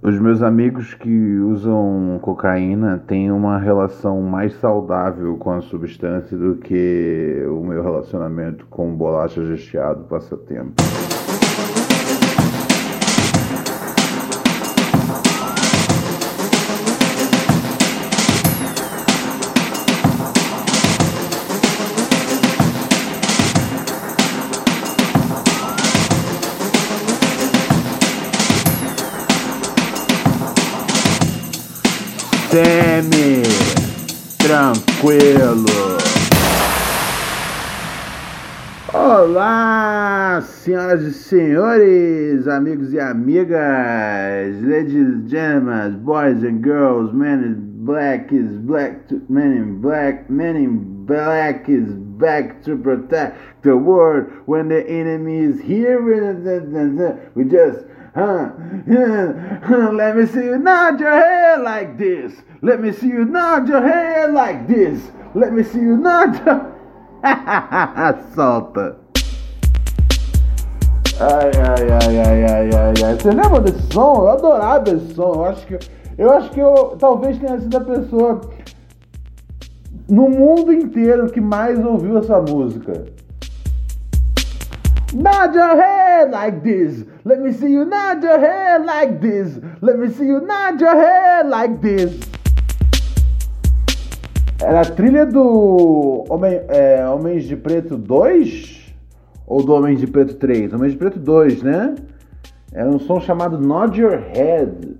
Os meus amigos que usam cocaína têm uma relação mais saudável com a substância do que o meu relacionamento com bolacha recheado passatempo. Tranquilo. Olá, senhoras e senhores, amigos e amigas, ladies and gentlemen, boys and girls, men in black is black, to, men in black, men in black is back to protect the world when the enemy is here. We just Let me see you nod your head like this. Let me see you nod your head like this. Let me see you nod your... Solta. Ai, ai, ai, ai, ai, ai, ai. Você lembra desse som? Eu adorava esse som. Eu acho que eu, acho que eu talvez tenha sido a pessoa no mundo inteiro que mais ouviu essa música. Nod your head like this. Let me see you nod your head like this. Let me see you nod your head like this. Era a trilha do Homem, é, Homens de Preto 2? Ou do Homens de Preto 3? Homens de Preto 2, né? Era um som chamado Nod Your Head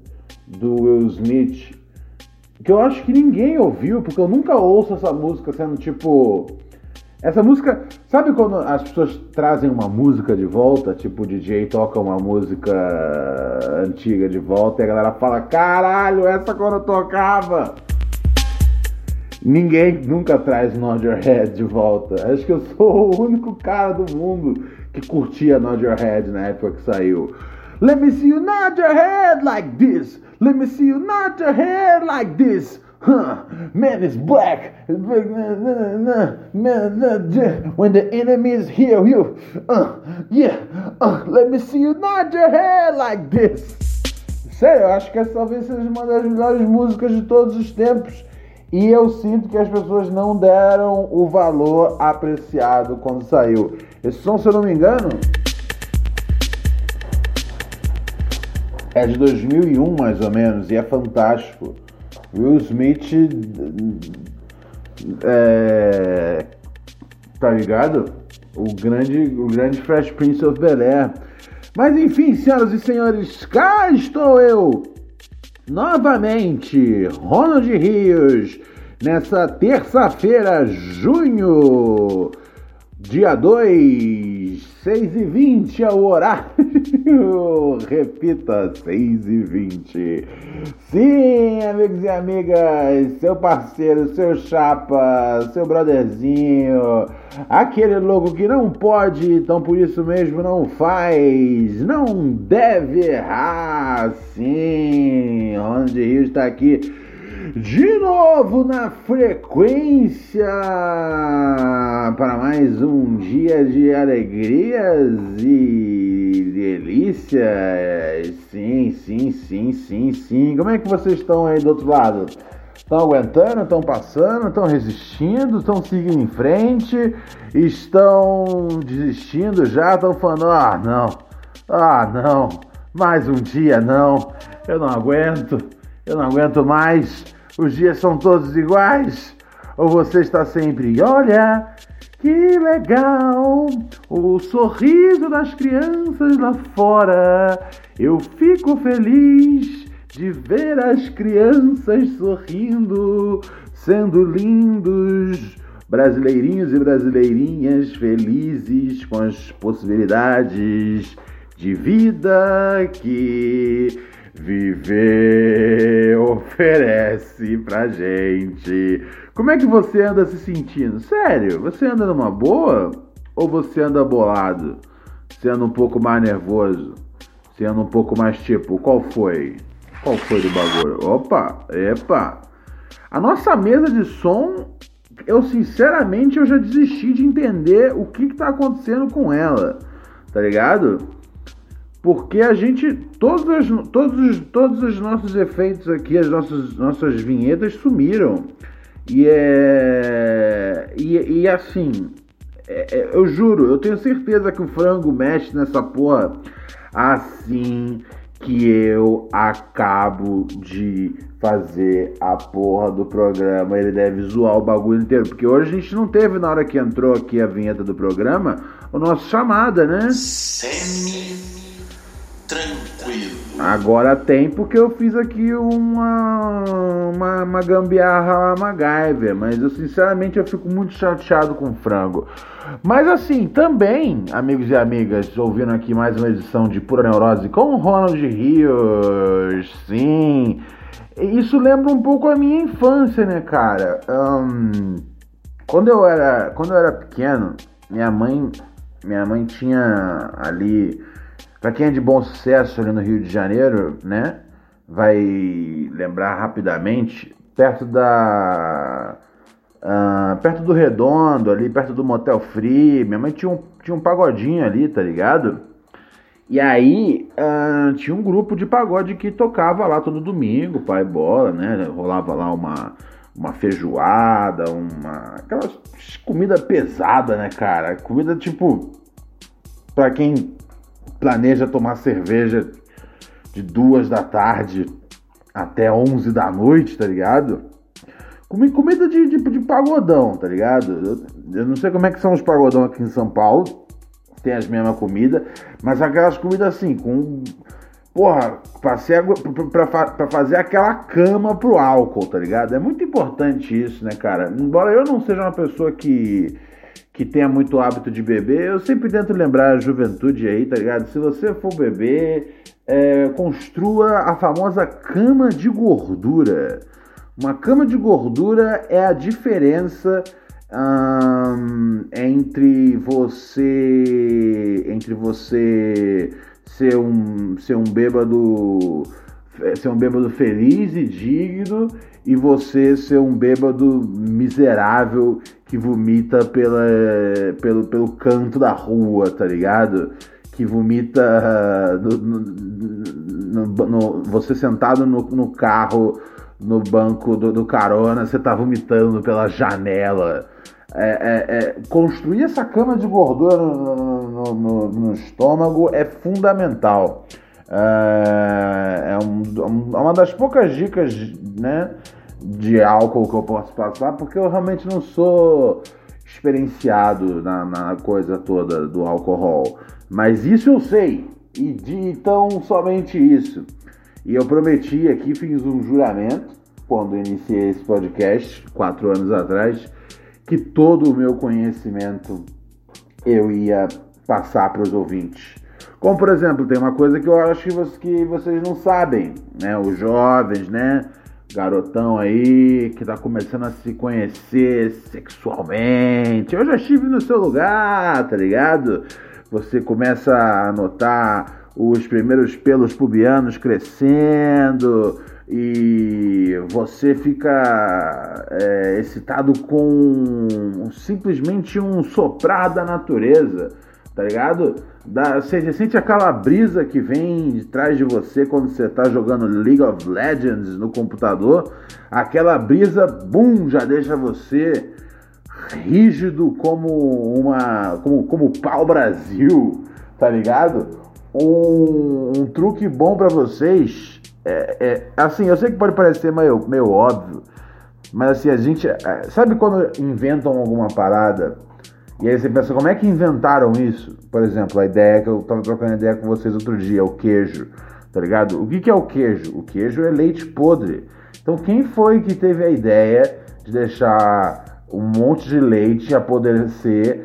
do Will Smith. Que eu acho que ninguém ouviu, porque eu nunca ouço essa música sendo tipo essa música, sabe quando as pessoas trazem uma música de volta, tipo o DJ toca uma música antiga de volta e a galera fala: caralho, essa quando eu tocava. Ninguém nunca traz Nod Your Head de volta. Acho que eu sou o único cara do mundo que curtia Nod Your Head na época que saiu. Let me see you nod your head like this. Let me see you nod your head like this. Huh, man is black. When the enemy is here, you, uh, yeah, uh, let me see you nod your head like this. Sério, eu acho que essa talvez seja uma das melhores músicas de todos os tempos. E eu sinto que as pessoas não deram o valor apreciado quando saiu. Esse som, se eu não me engano, é de 2001 mais ou menos e é fantástico. Will Smith. É, tá ligado? O grande, o grande Fresh Prince of Bel Air. Mas enfim, senhoras e senhores, cá estou eu novamente, Ronald Rios, nessa terça-feira, junho, dia 2, 6 e 20 é o horário. Repita, 6 e 20. Sim, amigos e amigas, seu parceiro, seu chapa, seu brotherzinho, aquele louco que não pode, então por isso mesmo não faz, não deve errar. Sim, onde Rio está aqui de novo na frequência para mais um dia de alegrias e delícias. Sim, sim, sim, sim, sim. Como é que vocês estão aí do outro lado? Estão aguentando? Estão passando? Estão resistindo? Estão seguindo em frente? Estão desistindo já? Estão falando: ah, não, ah, não, mais um dia não, eu não aguento, eu não aguento mais os dias são todos iguais? Ou você está sempre, olha, que legal, o sorriso das crianças lá fora. Eu fico feliz de ver as crianças sorrindo, sendo lindos, brasileirinhos e brasileirinhas felizes com as possibilidades de vida que Viver oferece pra gente. Como é que você anda se sentindo? Sério, você anda numa boa? Ou você anda bolado? Anda um pouco mais nervoso? Anda um pouco mais tipo, qual foi? Qual foi do bagulho? Opa, epa. A nossa mesa de som, eu sinceramente eu já desisti de entender o que, que tá acontecendo com ela. Tá ligado? Porque a gente. Todos, todos, todos os nossos efeitos aqui, as nossas, nossas vinhetas sumiram. E é. E, e assim. É, é, eu juro, eu tenho certeza que o frango mexe nessa porra assim que eu acabo de fazer a porra do programa. Ele deve zoar o bagulho inteiro. Porque hoje a gente não teve, na hora que entrou aqui a vinheta do programa, o nosso chamada, né? Semi tranquilo. Agora tem porque eu fiz aqui uma, uma, uma gambiarra MacGyver, mas eu sinceramente eu fico muito chateado com frango. Mas assim, também, amigos e amigas, ouvindo aqui mais uma edição de Pura Neurose com Ronald Rios, sim. Isso lembra um pouco a minha infância, né, cara? Um, quando eu era, quando eu era pequeno, minha mãe, minha mãe tinha ali para quem é de bom sucesso ali no Rio de Janeiro, né? Vai lembrar rapidamente, perto da. Uh, perto do Redondo, ali perto do Motel Free. Minha mãe tinha um, tinha um pagodinho ali, tá ligado? E aí uh, tinha um grupo de pagode que tocava lá todo domingo, pai bola, né? Rolava lá uma, uma feijoada, uma. aquela comida pesada, né, cara? Comida tipo. Pra quem planeja tomar cerveja de duas da tarde até 11 da noite, tá ligado? Comi comida de, de, de pagodão, tá ligado? Eu, eu, não sei como é que são os pagodão aqui em São Paulo, tem as mesmas comidas, mas aquelas comidas assim, com. Porra, passei pra, pra, pra fazer aquela cama pro álcool, tá ligado? É muito importante isso, né, cara? Embora eu não seja uma pessoa que que tenha muito hábito de beber, eu sempre tento lembrar a juventude aí, tá ligado? Se você for beber, é, construa a famosa cama de gordura. Uma cama de gordura é a diferença hum, entre você entre você ser um ser um bêbado ser um bêbado feliz e digno e você ser um bêbado miserável que vomita pela, pelo, pelo canto da rua, tá ligado? Que vomita no, no, no, no você sentado no, carro, no banco do, do, carona, você tá vomitando pela janela. É, é, é, construir essa cama de gordura no, estômago é fundamental. É, é, um, é uma das poucas dicas, né? De álcool que eu posso passar, porque eu realmente não sou experienciado na, na coisa toda do álcool. Mas isso eu sei, e de então somente isso. E eu prometi aqui, fiz um juramento quando iniciei esse podcast, quatro anos atrás, que todo o meu conhecimento eu ia passar para os ouvintes. Como, por exemplo, tem uma coisa que eu acho que vocês não sabem, né? Os jovens, né? Garotão aí que tá começando a se conhecer sexualmente. Eu já estive no seu lugar, tá ligado? Você começa a notar os primeiros pelos pubianos crescendo e você fica é, excitado com simplesmente um soprar da natureza, tá ligado? Da, você sente aquela brisa que vem de trás de você quando você está jogando League of Legends no computador. Aquela brisa, bum, já deixa você rígido como uma. como, como pau Brasil, tá ligado? Um, um truque bom para vocês. É, é, assim, eu sei que pode parecer meio, meio óbvio, mas assim, a gente. É, sabe quando inventam alguma parada e aí você pensa, como é que inventaram isso? Por exemplo, a ideia que eu tava trocando ideia com vocês outro dia, o queijo, tá ligado? O que, que é o queijo? O queijo é leite podre. Então quem foi que teve a ideia de deixar um monte de leite apodrecer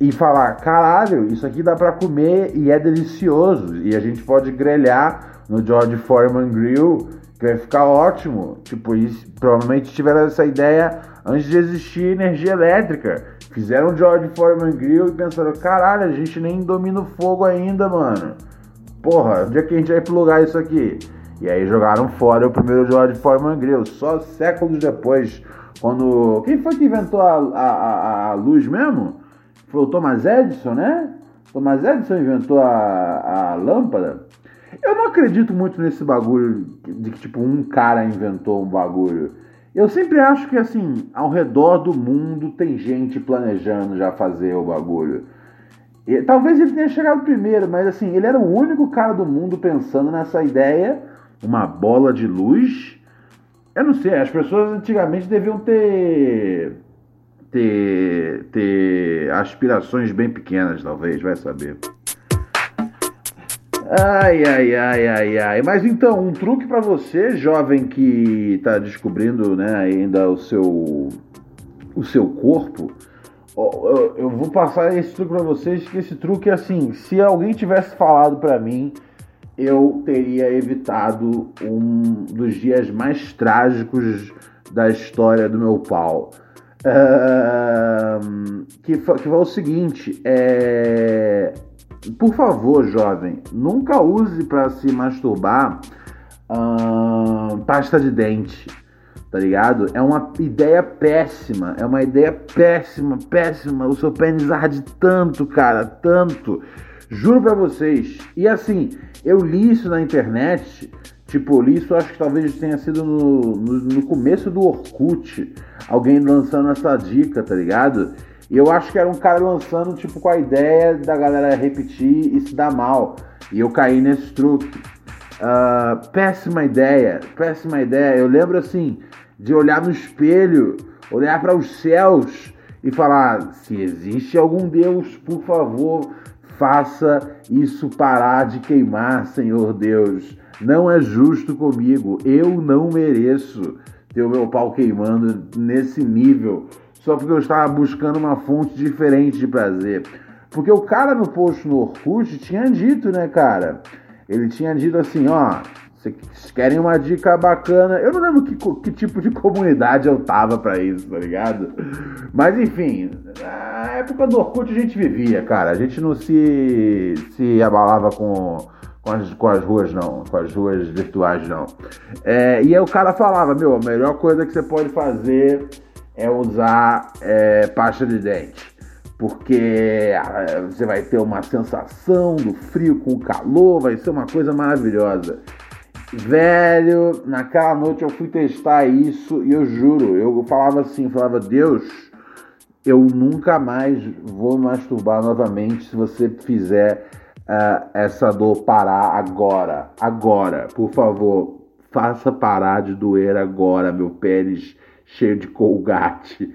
e falar, caralho, isso aqui dá para comer e é delicioso e a gente pode grelhar no George Foreman Grill, que vai ficar ótimo. Tipo, eles provavelmente tiveram essa ideia antes de existir energia elétrica. Fizeram o George Foreman Grill e pensaram, caralho, a gente nem domina o fogo ainda, mano. Porra, onde é que a gente vai plugar isso aqui? E aí jogaram fora o primeiro George Foreman Grill. Só séculos depois, quando. Quem foi que inventou a, a, a luz mesmo? Foi o Thomas Edison, né? Thomas Edison inventou a, a lâmpada. Eu não acredito muito nesse bagulho de que, tipo, um cara inventou um bagulho. Eu sempre acho que, assim, ao redor do mundo tem gente planejando já fazer o bagulho. E, talvez ele tenha chegado primeiro, mas, assim, ele era o único cara do mundo pensando nessa ideia. Uma bola de luz. Eu não sei, as pessoas antigamente deviam ter. ter. ter aspirações bem pequenas, talvez, vai saber. Ai, ai, ai, ai, ai. Mas então, um truque para você, jovem que está descobrindo né, ainda o seu, o seu corpo. Eu vou passar esse truque para vocês, que esse truque é assim, se alguém tivesse falado para mim, eu teria evitado um dos dias mais trágicos da história do meu pau. Uh, que, que foi o seguinte, é, por favor, jovem, nunca use para se masturbar hum, pasta de dente, tá ligado? É uma ideia péssima, é uma ideia péssima, péssima. O seu pênis arde tanto, cara, tanto. Juro pra vocês. E assim, eu li isso na internet. Tipo, li isso, acho que talvez tenha sido no, no, no começo do Orkut. Alguém lançando essa dica, tá ligado? E eu acho que era um cara lançando, tipo, com a ideia da galera repetir e se dar mal. E eu caí nesse truque. Uh, péssima ideia, péssima ideia. Eu lembro, assim, de olhar no espelho, olhar para os céus e falar: se existe algum Deus, por favor, faça isso parar de queimar, Senhor Deus. Não é justo comigo. Eu não mereço ter o meu pau queimando nesse nível só porque eu estava buscando uma fonte diferente de prazer. Porque o cara no post no Orkut tinha dito, né, cara? Ele tinha dito assim, ó, vocês querem uma dica bacana? Eu não lembro que, que tipo de comunidade eu tava para isso, tá ligado? Mas enfim, na época do Orkut a gente vivia, cara. A gente não se, se abalava com, com, as, com as ruas, não. Com as ruas virtuais, não. É, e aí o cara falava, meu, a melhor coisa que você pode fazer é usar é, pasta de dente. Porque ah, você vai ter uma sensação do frio com o calor, vai ser uma coisa maravilhosa. Velho, naquela noite eu fui testar isso e eu juro, eu falava assim, falava, Deus, eu nunca mais vou masturbar novamente se você fizer uh, essa dor parar agora. Agora, por favor, faça parar de doer agora, meu pênis cheio de colgate.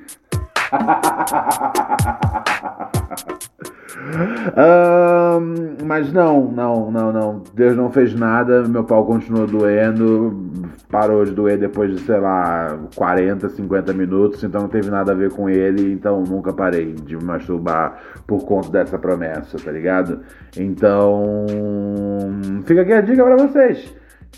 um, mas não, não, não, não. Deus não fez nada, meu pau continuou doendo, parou de doer depois de, sei lá, 40, 50 minutos, então não teve nada a ver com ele, então nunca parei de me masturbar por conta dessa promessa, tá ligado? Então, fica aqui a dica para vocês.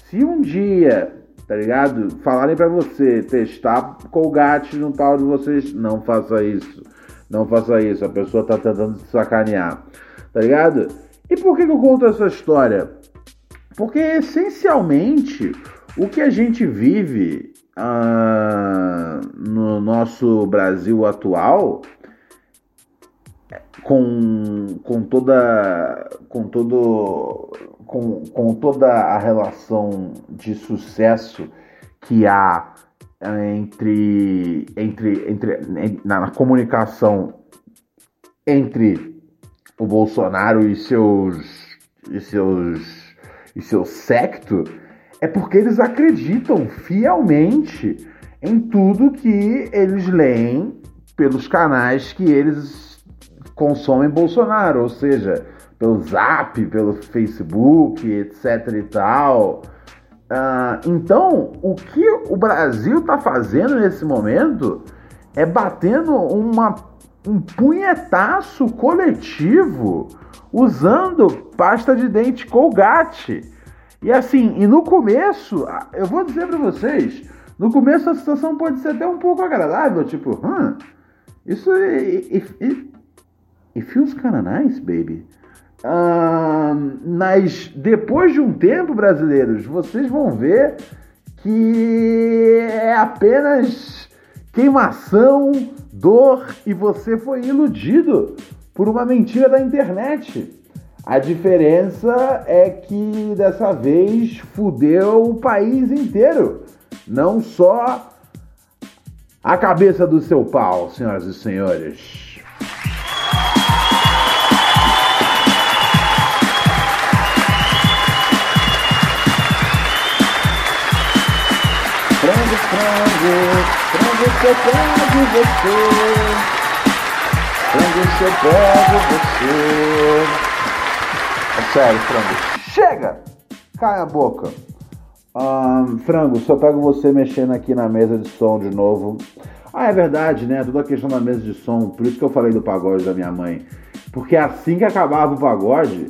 Se um dia tá ligado? Falarem para você testar Colgate no pau de vocês, não faça isso. Não faça isso, a pessoa tá tentando te sacanear, tá ligado? E por que, que eu conto essa história? Porque essencialmente o que a gente vive uh, no nosso Brasil atual com, com toda com todo com, com toda a relação de sucesso que há eh, entre, entre, entre na, na comunicação entre o Bolsonaro e seus e seus e seu secto é porque eles acreditam fielmente em tudo que eles leem pelos canais que eles consomem Bolsonaro, ou seja, pelo Zap, pelo Facebook, etc e tal. Uh, então, o que o Brasil está fazendo nesse momento é batendo uma, um punhetaço coletivo usando pasta de dente Colgate. E assim, e no começo, eu vou dizer para vocês, no começo a situação pode ser até um pouco agradável, tipo, hum, isso it, it, it feels kinda nice, baby. Uh, mas depois de um tempo, brasileiros, vocês vão ver que é apenas queimação, dor e você foi iludido por uma mentira da internet. A diferença é que dessa vez fudeu o país inteiro, não só a cabeça do seu pau, senhoras e senhores. Eu pego você. Frango eu pego você. É sério, frango. Chega! Cai a boca. Um, frango, se eu pego você mexendo aqui na mesa de som de novo. Ah, é verdade, né? Toda a questão da mesa de som. Por isso que eu falei do pagode da minha mãe. Porque assim que acabava o pagode,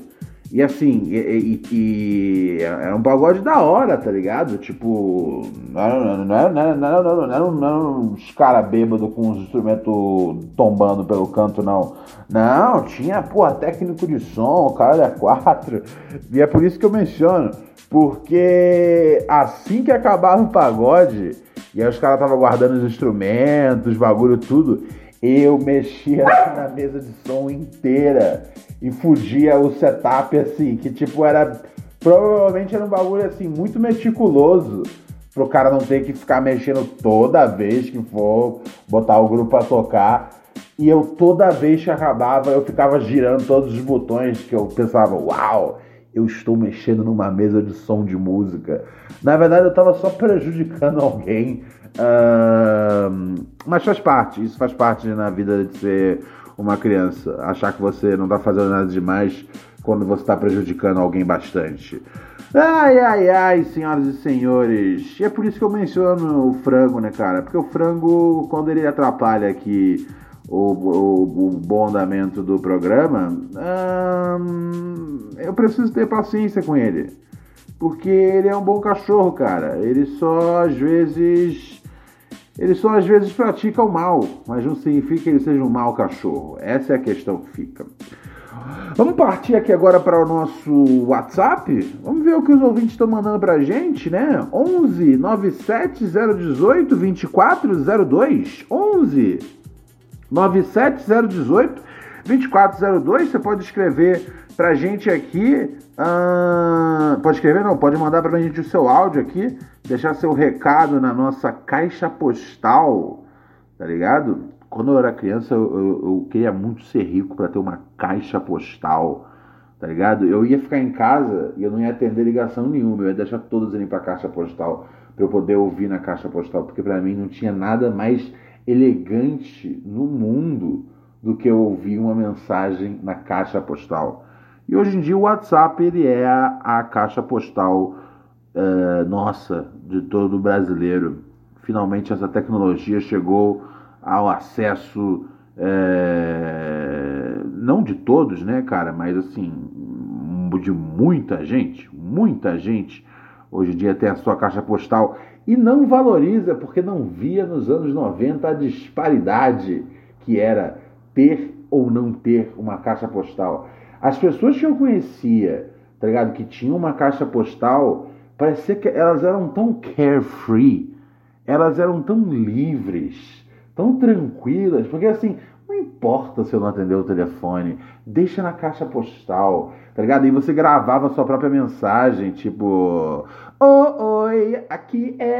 e assim, e, e, e, era um pagode da hora, tá ligado? Tipo, não era, não era, não era, não era, não era, não era uns caras bêbados com os instrumentos tombando pelo canto, não. Não, tinha, porra, técnico de som, cara é quatro. E é por isso que eu menciono. Porque assim que acabava o pagode, e aí os caras estavam guardando os instrumentos, os bagulho tudo, eu mexia na mesa de som inteira e fugia o setup assim, que tipo era. Provavelmente era um bagulho assim, muito meticuloso. Pro cara não ter que ficar mexendo toda vez que for botar o grupo pra tocar. E eu toda vez que acabava, eu ficava girando todos os botões que eu pensava, uau, eu estou mexendo numa mesa de som de música. Na verdade, eu estava só prejudicando alguém. Uh, mas faz parte, isso faz parte na vida de ser uma criança, achar que você não está fazendo nada demais quando você está prejudicando alguém bastante. Ai, ai, ai, senhoras e senhores. E é por isso que eu menciono o frango, né, cara? Porque o frango, quando ele atrapalha aqui o, o, o bom andamento do programa, hum, eu preciso ter paciência com ele. Porque ele é um bom cachorro, cara. Ele só às vezes ele só às vezes pratica o mal, mas não significa que ele seja um mau cachorro. Essa é a questão que fica. Vamos partir aqui agora para o nosso WhatsApp? Vamos ver o que os ouvintes estão mandando para a gente, né? 11 97 018 2402. 11 97 018 2402. Você pode escrever para a gente aqui. Uh, pode escrever? Não, pode mandar para a gente o seu áudio aqui deixar seu recado na nossa caixa postal, tá ligado? Quando eu era criança, eu, eu, eu queria muito ser rico para ter uma caixa postal, tá ligado? Eu ia ficar em casa e eu não ia atender ligação nenhuma, eu ia deixar todos irem para caixa postal para eu poder ouvir na caixa postal, porque para mim não tinha nada mais elegante no mundo do que eu ouvir uma mensagem na caixa postal. E hoje em dia o WhatsApp ele é a, a caixa postal uh, nossa, de todo brasileiro. Finalmente essa tecnologia chegou ao acesso, é, não de todos, né, cara, mas assim, de muita gente, muita gente hoje em dia tem a sua caixa postal e não valoriza porque não via nos anos 90 a disparidade que era ter ou não ter uma caixa postal. As pessoas que eu conhecia, tá ligado, que tinham uma caixa postal, Parecia que elas eram tão carefree, elas eram tão livres, tão tranquilas, porque assim, não importa se eu não atender o telefone, deixa na caixa postal, tá ligado? E você gravava a sua própria mensagem, tipo, oh, oi, aqui é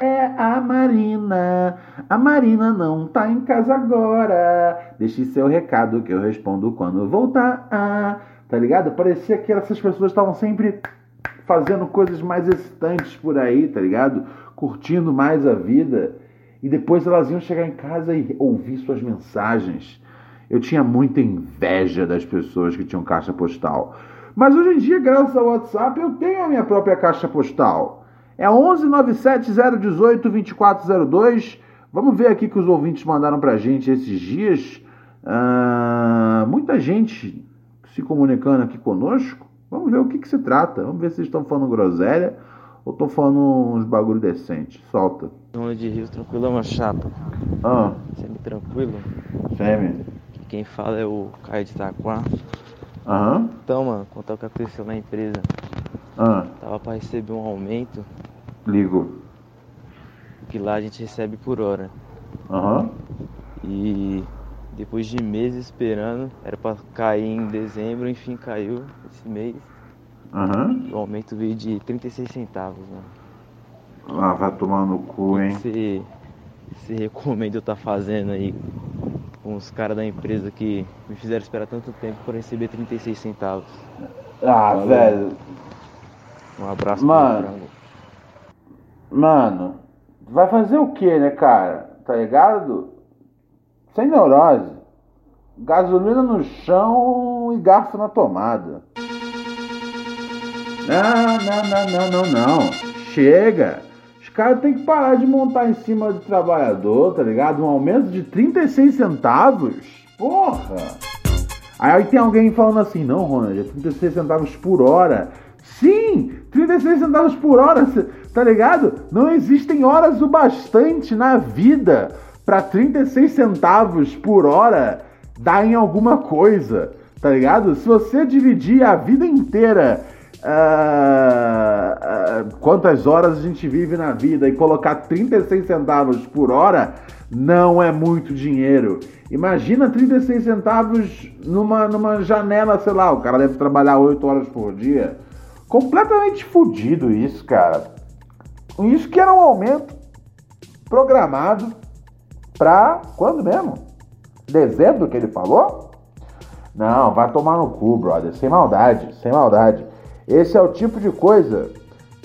É a Marina. A Marina não tá em casa agora. Deixe seu recado que eu respondo quando voltar. Ah, tá ligado? Parecia que essas pessoas estavam sempre fazendo coisas mais excitantes por aí, tá ligado? Curtindo mais a vida. E depois elas iam chegar em casa e ouvir suas mensagens. Eu tinha muita inveja das pessoas que tinham caixa postal. Mas hoje em dia, graças ao WhatsApp, eu tenho a minha própria caixa postal. É 1197 018 2402. Vamos ver aqui que os ouvintes mandaram pra gente esses dias. Uh, muita gente se comunicando aqui conosco. Vamos ver o que, que se trata. Vamos ver se estão falando groselha ou estão falando uns bagulho decente. Solta. Zona de Rio, tranquilo, uma chapa. Ah. Semi tranquilo. Semi. Quem fala é o Caio de Itaquá. Aham. Então, mano, contar o que aconteceu na empresa. Ah. Tava pra receber um aumento. Ligo. Que lá a gente recebe por hora. Aham. Uhum. E depois de meses esperando, era pra cair em dezembro, enfim caiu esse mês. Uhum. O aumento veio de 36 centavos, mano. Ah, vai tomar no cu, hein? Você, você recomenda eu estar tá fazendo aí com os caras da empresa que me fizeram esperar tanto tempo para receber 36 centavos? Ah, Valeu. velho. Um abraço Mano. Mano, vai fazer o que, né, cara? Tá ligado? Sem neurose. Gasolina no chão e garfo na tomada. Não, não, não, não, não, não. Chega. Os caras têm que parar de montar em cima do trabalhador, tá ligado? Um aumento de 36 centavos? Porra! Aí tem alguém falando assim, não, Ronald, é 36 centavos por hora. Sim, 36 centavos por hora, tá ligado? Não existem horas o bastante na vida para 36 centavos por hora dar em alguma coisa, tá ligado? Se você dividir a vida inteira uh, uh, quantas horas a gente vive na vida e colocar 36 centavos por hora não é muito dinheiro. Imagina 36 centavos numa, numa janela, sei lá, o cara deve trabalhar 8 horas por dia. Completamente fodido isso, cara. Isso que era um aumento programado para quando mesmo? Dezembro que ele falou? Não, vai tomar no cu, brother. Sem maldade, sem maldade. Esse é o tipo de coisa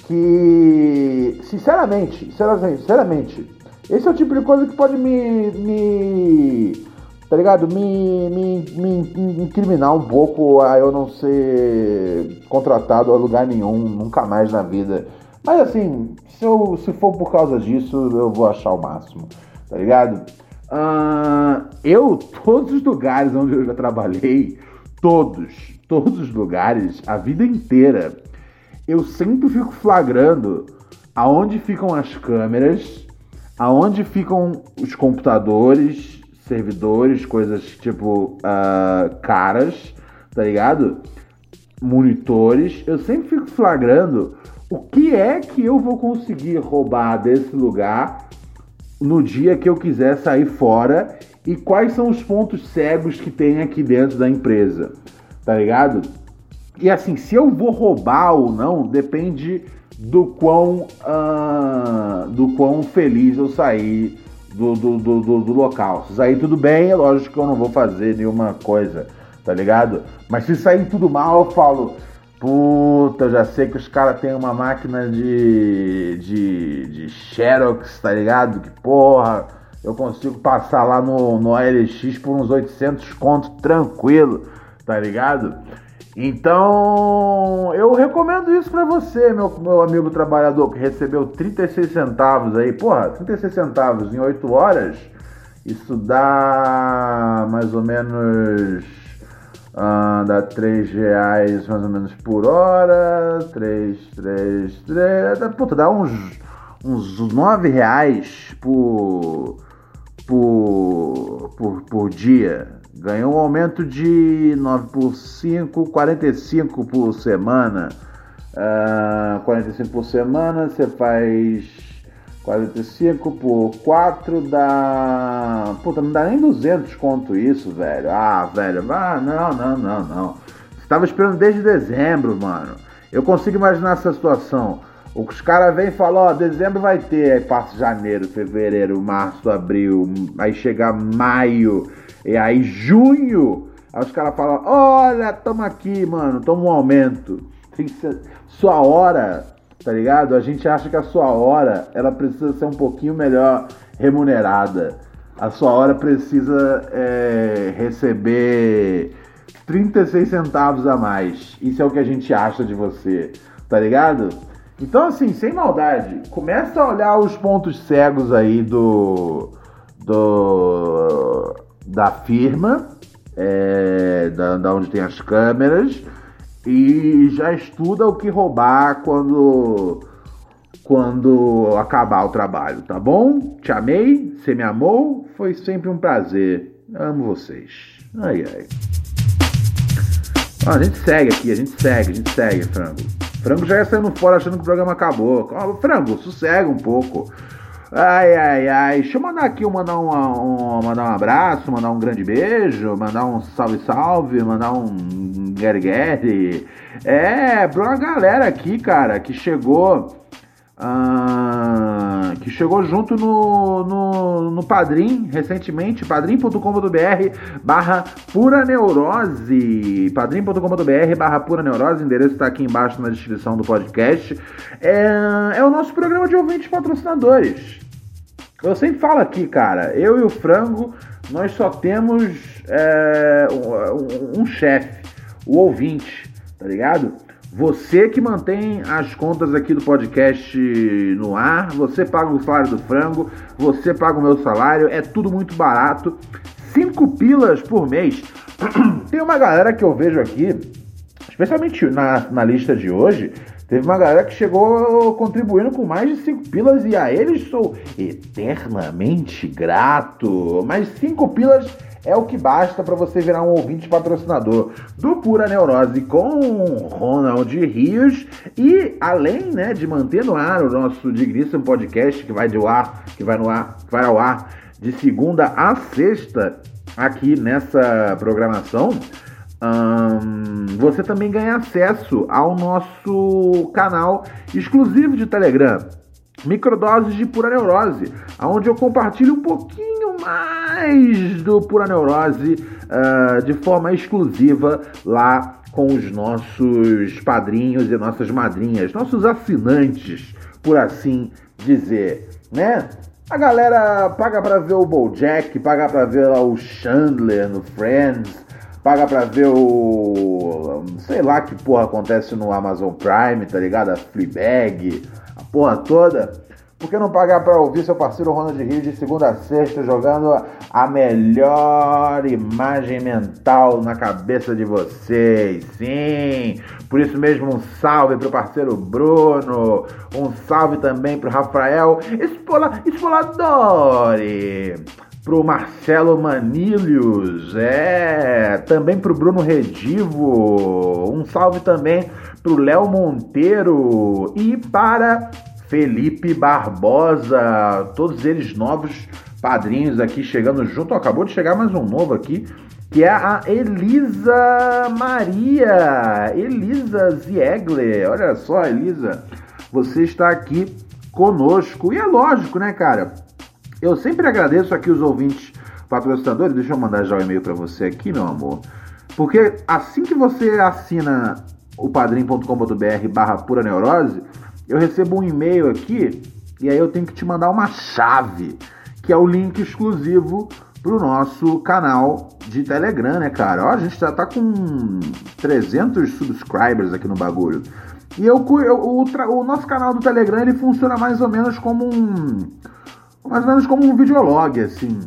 que, sinceramente, sinceramente, esse é o tipo de coisa que pode me, me tá ligado? Me, me, me incriminar um pouco a eu não ser contratado a lugar nenhum, nunca mais na vida. Mas assim, se, eu, se for por causa disso, eu vou achar o máximo, tá ligado? Uh, eu, todos os lugares onde eu já trabalhei, todos, todos os lugares, a vida inteira, eu sempre fico flagrando aonde ficam as câmeras, aonde ficam os computadores, servidores, coisas tipo uh, caras, tá ligado? Monitores. Eu sempre fico flagrando o que é que eu vou conseguir roubar desse lugar no dia que eu quiser sair fora e quais são os pontos cegos que tem aqui dentro da empresa tá ligado? E assim, se eu vou roubar ou não, depende do quão, uh, do quão feliz eu sair do, do, do, do, local. Se sair tudo bem, é lógico que eu não vou fazer nenhuma coisa, tá ligado? Mas se sair tudo mal, eu falo, puta, eu já sei que os caras têm uma máquina de, de, de Xerox, tá ligado? Que porra, eu consigo passar lá no, no OLX por uns 800 contos tranquilo tá ligado? Então, eu recomendo isso para você, meu, meu amigo trabalhador que recebeu 36 centavos aí. Porra, 36 centavos em 8 horas, isso dá mais ou menos. Uh, dá 3 reais mais ou menos por hora. 3, 3, 3. Dá, puta, dá uns, uns 9 reais por, por, por, por dia ganhou um aumento de 9 por 5, 45 por semana. Uh, ah, 45 por semana, você faz 45 por 4 dá. Puta, não dá nem 200 conto isso, velho. Ah, velho, ah, não, não, não, não. Você tava esperando desde dezembro, mano. Eu consigo imaginar essa situação. Os caras vêm e falam, ó, dezembro vai ter, aí passa janeiro, fevereiro, março, abril, aí chega maio, e aí, junho, aí os caras falam: Olha, tamo aqui, mano, toma um aumento. tem que ser, sua hora, tá ligado? A gente acha que a sua hora ela precisa ser um pouquinho melhor remunerada. A sua hora precisa é, receber 36 centavos a mais. Isso é o que a gente acha de você, tá ligado? Então, assim, sem maldade, começa a olhar os pontos cegos aí do. do da firma, é, da, da onde tem as câmeras, e já estuda o que roubar quando quando acabar o trabalho, tá bom? Te amei, você me amou, foi sempre um prazer. Amo vocês. Ai ai. Ah, a gente segue aqui, a gente segue, a gente segue, frango. Frango já ia saindo fora achando que o programa acabou. Oh, frango, sossega um pouco. Ai, ai, ai. Deixa eu mandar aqui, mandar um, um, mandar um abraço, mandar um grande beijo, mandar um salve, salve, mandar um guerguere. É, pra uma galera aqui, cara, que chegou ah, que chegou junto no, no, no Padrim recentemente, padrim.com.br barra pura neurose, padrim.com.br barra pura neurose, endereço está aqui embaixo na descrição do podcast. É, é o nosso programa de ouvintes patrocinadores. Eu sempre falo aqui, cara, eu e o Frango, nós só temos é, um, um chefe, o ouvinte, tá ligado? Você que mantém as contas aqui do podcast no ar, você paga o salário do frango, você paga o meu salário, é tudo muito barato. Cinco pilas por mês. Tem uma galera que eu vejo aqui, especialmente na, na lista de hoje, teve uma galera que chegou contribuindo com mais de cinco pilas e a eles sou eternamente grato. Mas cinco pilas é o que basta para você virar um ouvinte patrocinador do Pura Neurose com Ronald Rios e além, né, de manter no ar o nosso digníssimo podcast que vai de ar, que vai no ar, vai ao ar de segunda a sexta aqui nessa programação. você também ganha acesso ao nosso canal exclusivo de Telegram, Microdoses de Pura Neurose, onde eu compartilho um pouquinho mais do Pura Neurose uh, de forma exclusiva lá com os nossos padrinhos e nossas madrinhas, nossos assinantes, por assim dizer, né? A galera paga para ver o BoJack, paga para ver o Chandler no Friends, paga pra ver o. sei lá que porra acontece no Amazon Prime, tá ligado? A Fleabag, a porra toda. Por que não pagar para ouvir seu parceiro Ronald Rios de segunda a sexta jogando a melhor imagem mental na cabeça de vocês? Sim! Por isso mesmo, um salve pro parceiro Bruno, um salve também pro Rafael Espola, Espoladori, pro Marcelo Manilhos, é, também pro Bruno Redivo, um salve também pro Léo Monteiro. E para Felipe Barbosa, todos eles novos padrinhos aqui chegando junto. Acabou de chegar mais um novo aqui, que é a Elisa Maria, Elisa Ziegler. Olha só, Elisa, você está aqui conosco. E é lógico, né, cara? Eu sempre agradeço aqui os ouvintes patrocinadores. Deixa eu mandar já o um e-mail para você aqui, meu amor. Porque assim que você assina o padrim.com.br barra pura neurose, eu recebo um e-mail aqui e aí eu tenho que te mandar uma chave, que é o link exclusivo pro nosso canal de Telegram, né, cara? Ó, a gente já tá com 300 subscribers aqui no bagulho. E eu, eu o, o, nosso canal do Telegram ele funciona mais ou menos como um mais ou menos como um videolog, assim.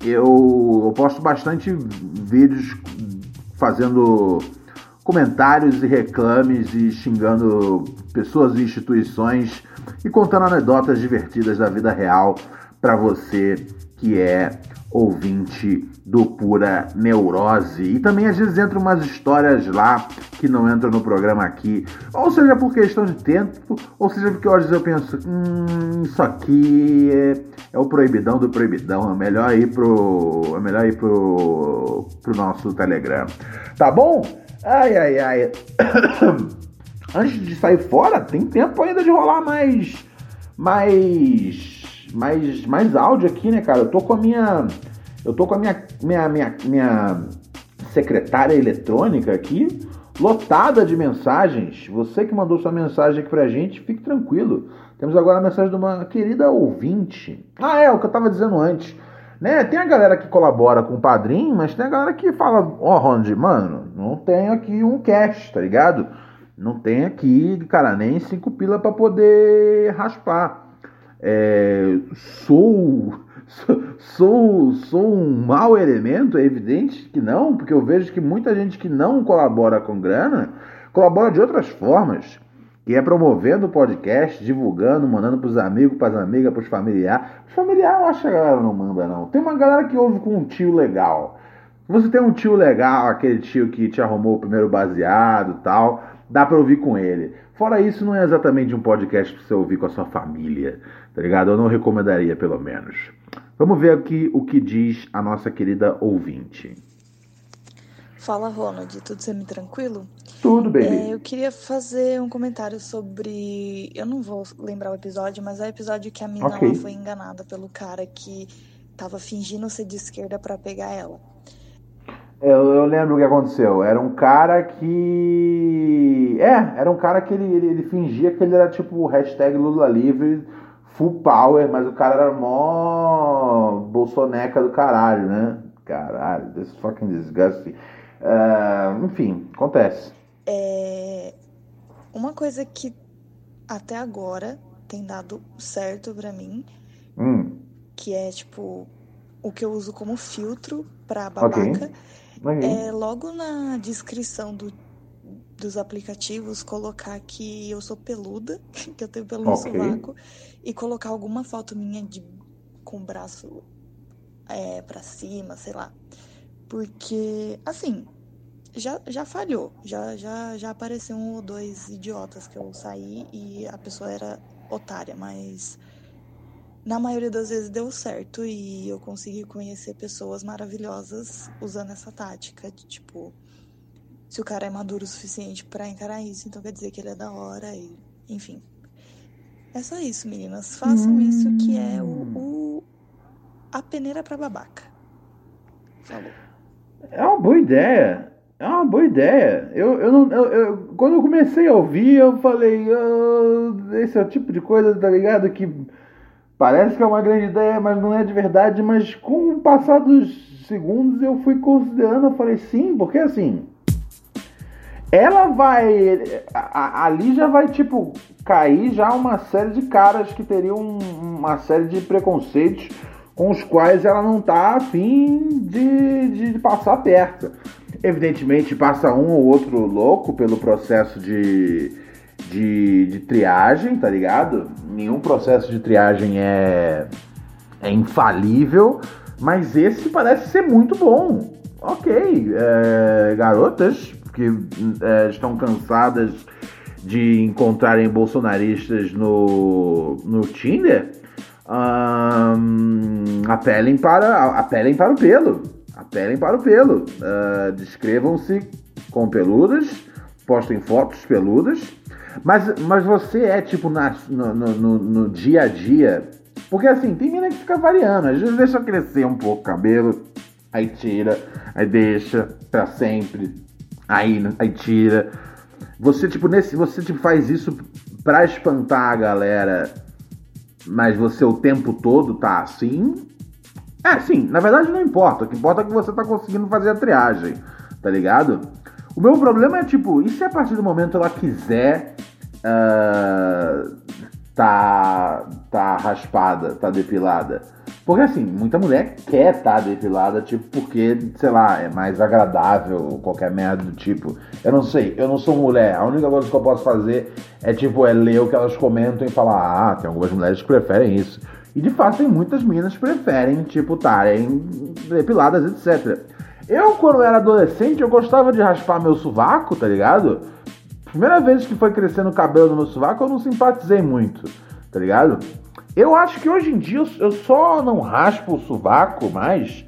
Eu, eu posto bastante vídeos fazendo comentários e reclames e xingando pessoas e instituições e contando anedotas divertidas da vida real para você que é ouvinte do Pura Neurose. E também às vezes entram umas histórias lá que não entram no programa aqui, ou seja por questão de tempo, ou seja porque às vezes eu penso, hum, isso aqui é, é, o proibidão do proibidão, é melhor ir pro, é melhor ir pro, pro nosso Telegram. Tá bom? Ai, ai, ai. Antes de sair fora, tem tempo ainda de rolar mais. Mais. Mais, mais áudio aqui, né, cara? Eu tô com a minha. Eu tô com a minha, minha, minha, minha secretária eletrônica aqui, lotada de mensagens. Você que mandou sua mensagem aqui pra gente, fique tranquilo. Temos agora a mensagem de uma querida ouvinte. Ah, é, o que eu tava dizendo antes. Né? Tem a galera que colabora com o padrinho, mas tem a galera que fala, ó, oh, Ronald, mano, não tem aqui um cash, tá ligado? Não tem aqui, cara, nem cinco pila para poder raspar. É, sou, sou, sou um mau elemento? É evidente que não, porque eu vejo que muita gente que não colabora com grana colabora de outras formas. Que é promovendo o podcast, divulgando, mandando pros amigos, pras amigas, pros familiares. Familiar eu acho que a galera não manda, não. Tem uma galera que ouve com um tio legal. Você tem um tio legal, aquele tio que te arrumou o primeiro baseado tal dá para ouvir com ele. Fora isso, não é exatamente um podcast para você ouvir com a sua família, tá ligado? Eu não recomendaria, pelo menos. Vamos ver aqui o que diz a nossa querida ouvinte. Fala, Ronald, tudo semi-tranquilo? Tudo, baby. É, eu queria fazer um comentário sobre. Eu não vou lembrar o episódio, mas é o episódio que a mina okay. foi enganada pelo cara que tava fingindo ser de esquerda para pegar ela. Eu, eu, lembro o que aconteceu. Era um cara que. É, era um cara que ele, ele, ele fingia que ele era tipo hashtag Lula Livre, full power, mas o cara era mó bolsoneca do caralho, né? Caralho, this fucking disgusting. Uh, enfim, acontece. É. Uma coisa que até agora tem dado certo para mim, hum. que é tipo o que eu uso como filtro pra babaca. Okay é, logo na descrição do, dos aplicativos, colocar que eu sou peluda, que eu tenho pelo no okay. sovaco, e colocar alguma foto minha de, com o braço é, pra cima, sei lá. Porque, assim, já, já falhou. Já, já, já apareceu um ou dois idiotas que eu saí e a pessoa era otária, mas na maioria das vezes deu certo e eu consegui conhecer pessoas maravilhosas usando essa tática de tipo se o cara é maduro o suficiente para encarar isso, então quer dizer que ele é da hora e enfim. É só isso, meninas. Façam hum. isso que é o, o a peneira para babaca. Falou. É uma boa ideia. É uma boa ideia. Eu, eu não, eu, eu, quando eu comecei a ouvir, eu falei, oh, esse é o tipo de coisa, tá ligado? Que Parece que é uma grande ideia, mas não é de verdade. Mas com o passar dos segundos eu fui considerando, eu falei sim, porque assim. Ela vai. A, ali já vai, tipo, cair já uma série de caras que teriam uma série de preconceitos com os quais ela não tá afim de, de passar perto. Evidentemente, passa um ou outro louco pelo processo de de, de triagem, tá ligado? Nenhum processo de triagem é, é infalível, mas esse parece ser muito bom. Ok, é, garotas que é, estão cansadas de encontrarem bolsonaristas no, no Tinder, um, apelem, para, apelem para o pelo. Apelem para o pelo. Uh, Descrevam-se com peludas, postem fotos peludas mas, mas você é, tipo, na, no, no, no, dia a dia. Porque assim, tem mina que fica variando. Às vezes deixa crescer um pouco o cabelo, aí tira, aí deixa pra sempre, aí, aí tira. Você, tipo, nesse, você tipo, faz isso pra espantar a galera, mas você o tempo todo tá assim. É, sim, na verdade não importa. O que importa é que você tá conseguindo fazer a triagem, tá ligado? O meu problema é tipo, e se a partir do momento ela quiser uh, tá, tá raspada, tá depilada? Porque assim, muita mulher quer estar tá depilada, tipo, porque, sei lá, é mais agradável, qualquer merda do tipo. Eu não sei, eu não sou mulher. A única coisa que eu posso fazer é, tipo, é ler o que elas comentam e falar, ah, tem algumas mulheres que preferem isso. E de fato tem muitas minas que preferem, tipo, estarem depiladas, etc. Eu, quando era adolescente, eu gostava de raspar meu sovaco, tá ligado? Primeira vez que foi crescendo o cabelo no meu sovaco, eu não simpatizei muito, tá ligado? Eu acho que hoje em dia eu só não raspo o sovaco mais.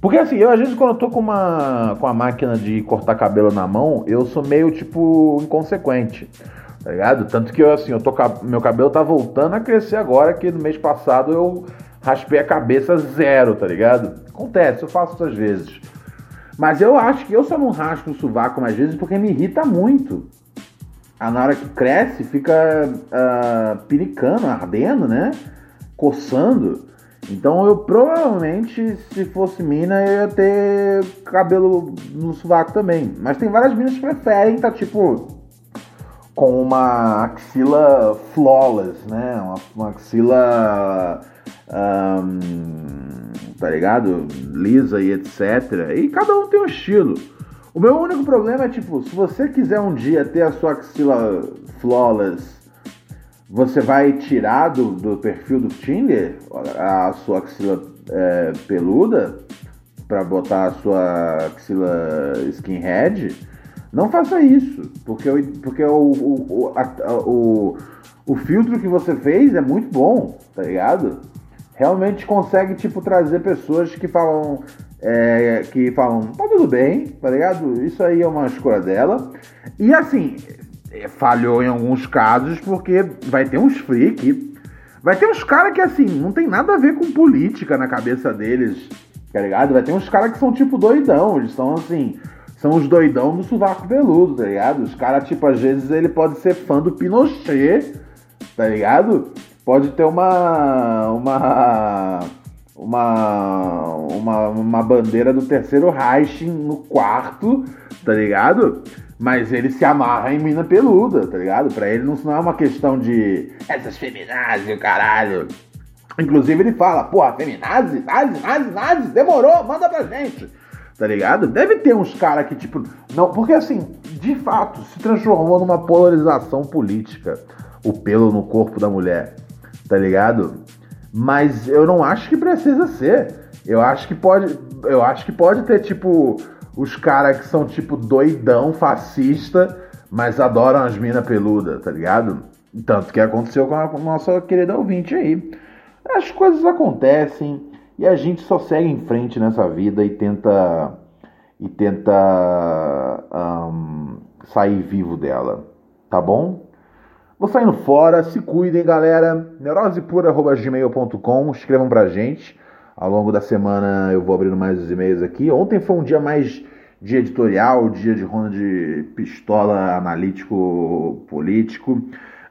Porque assim, eu às vezes quando eu tô com uma, com a máquina de cortar cabelo na mão, eu sou meio tipo inconsequente, tá ligado? Tanto que eu assim, eu tô, meu cabelo tá voltando a crescer agora, que no mês passado eu raspei a cabeça zero, tá ligado? Acontece, eu faço isso às vezes. Mas eu acho que eu só não raspo o sovaco mais vezes porque me irrita muito. A na hora que cresce, fica uh, piricando, ardendo, né? Coçando. Então eu provavelmente, se fosse mina, eu ia ter cabelo no sovaco também. Mas tem várias minas que preferem tá tipo com uma axila flawless, né? Uma, uma axila. Um, tá ligado? Lisa e etc. E cada um tem um estilo. O meu único problema é tipo, se você quiser um dia ter a sua axila flawless você vai tirar do, do perfil do Tinder a sua axila é, peluda para botar a sua axila skinhead, não faça isso, porque, porque o, o, a, o, o filtro que você fez é muito bom, tá ligado? Realmente consegue, tipo, trazer pessoas que falam, é, que falam, tá tudo bem, tá ligado? Isso aí é uma escolha dela. E assim, é, falhou em alguns casos, porque vai ter uns freak, vai ter uns caras que assim, não tem nada a ver com política na cabeça deles, tá ligado? Vai ter uns caras que são tipo doidão, eles são assim, são os doidão do sovaco peludo, tá ligado? Os caras, tipo, às vezes ele pode ser fã do Pinochet, tá ligado? Pode ter uma. uma. uma. uma, uma bandeira do terceiro Reich no quarto, tá ligado? Mas ele se amarra em mina peluda, tá ligado? Pra ele não, não é uma questão de essas feminazes, caralho. Inclusive ele fala, porra, feminazi, nazi, nazi, nazi, demorou, manda pra gente. Tá ligado? Deve ter uns caras que, tipo. Não, porque assim, de fato, se transformou numa polarização política o pelo no corpo da mulher. Tá ligado? Mas eu não acho que precisa ser. Eu acho que pode. Eu acho que pode ter, tipo os caras que são tipo doidão, fascista, mas adoram as minas peludas, tá ligado? Tanto que aconteceu com a nossa querida ouvinte aí. As coisas acontecem e a gente só segue em frente nessa vida e tenta e tenta um, sair vivo dela, tá bom? Vou saindo fora, se cuidem, galera. neurosepura.gmail.com, escrevam pra gente. Ao longo da semana eu vou abrindo mais os e-mails aqui. Ontem foi um dia mais de editorial, dia de ronda de pistola analítico político.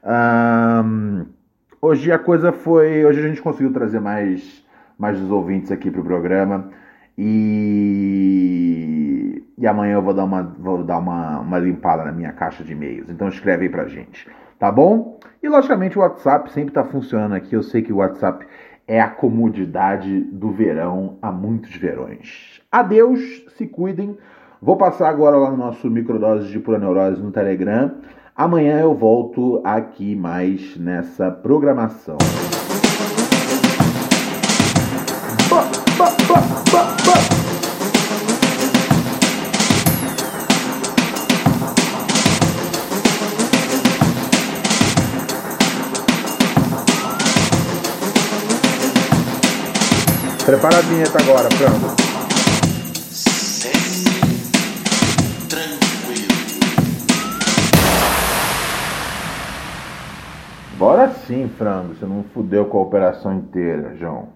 Um, hoje a coisa foi. Hoje a gente conseguiu trazer mais, mais dos ouvintes aqui para o programa. E, e amanhã eu vou dar, uma, vou dar uma, uma limpada na minha caixa de e-mails. Então escreve aí pra gente, tá bom? E logicamente o WhatsApp sempre está funcionando aqui. Eu sei que o WhatsApp é a comodidade do verão há muitos verões. Adeus, se cuidem. Vou passar agora lá no nosso microdose de pura neurose no Telegram. Amanhã eu volto aqui mais nessa programação. Prepara a vinheta agora, Frango. Bora sim, Frango. Você não fudeu com a operação inteira, João.